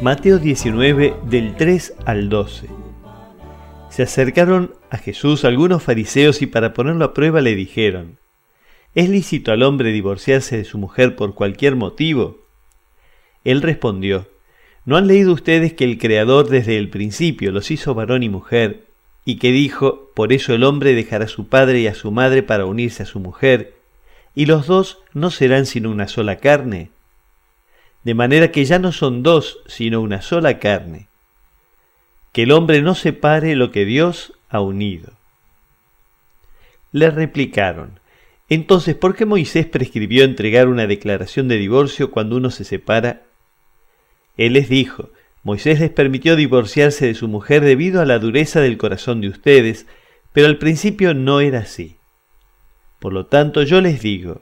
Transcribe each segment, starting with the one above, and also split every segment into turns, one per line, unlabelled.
Mateo 19 del 3 al 12. Se acercaron a Jesús algunos fariseos y para ponerlo a prueba le dijeron, ¿Es lícito al hombre divorciarse de su mujer por cualquier motivo? Él respondió, ¿no han leído ustedes que el Creador desde el principio los hizo varón y mujer, y que dijo, por eso el hombre dejará a su padre y a su madre para unirse a su mujer, y los dos no serán sino una sola carne? De manera que ya no son dos, sino una sola carne. Que el hombre no separe lo que Dios ha unido. Le replicaron, entonces, ¿por qué Moisés prescribió entregar una declaración de divorcio cuando uno se separa? Él les dijo, Moisés les permitió divorciarse de su mujer debido a la dureza del corazón de ustedes, pero al principio no era así. Por lo tanto, yo les digo,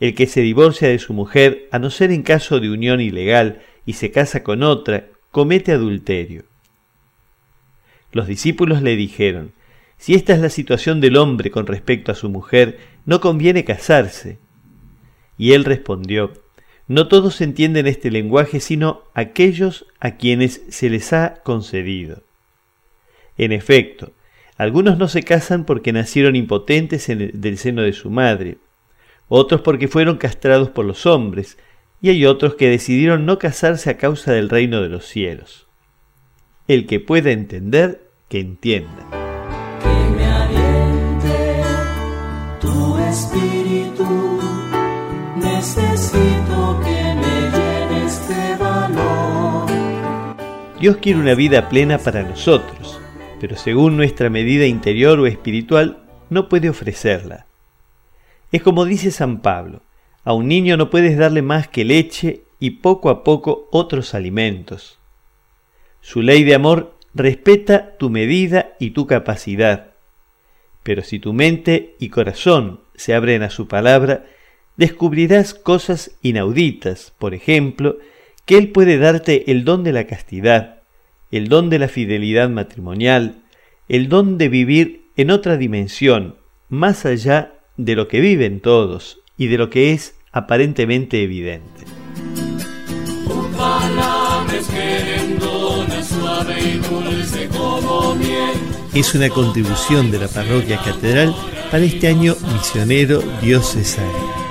el que se divorcia de su mujer, a no ser en caso de unión ilegal, y se casa con otra, comete adulterio. Los discípulos le dijeron, si esta es la situación del hombre con respecto a su mujer, no conviene casarse. Y él respondió, no todos entienden este lenguaje, sino aquellos a quienes se les ha concedido. En efecto, algunos no se casan porque nacieron impotentes en el, del seno de su madre, otros porque fueron castrados por los hombres, y hay otros que decidieron no casarse a causa del reino de los cielos. El que pueda entender, que entienda.
Que me aliente tu espíritu, necesito que me llene este valor.
Dios quiere una vida plena para nosotros, pero según nuestra medida interior o espiritual, no puede ofrecerla. Es como dice San Pablo, a un niño no puedes darle más que leche y poco a poco otros alimentos. Su ley de amor respeta tu medida y tu capacidad. Pero si tu mente y corazón se abren a su palabra, descubrirás cosas inauditas, por ejemplo, que Él puede darte el don de la castidad, el don de la fidelidad matrimonial, el don de vivir en otra dimensión, más allá de lo que viven todos y de lo que es aparentemente evidente. Es una contribución de la parroquia catedral para este año misionero diocesano.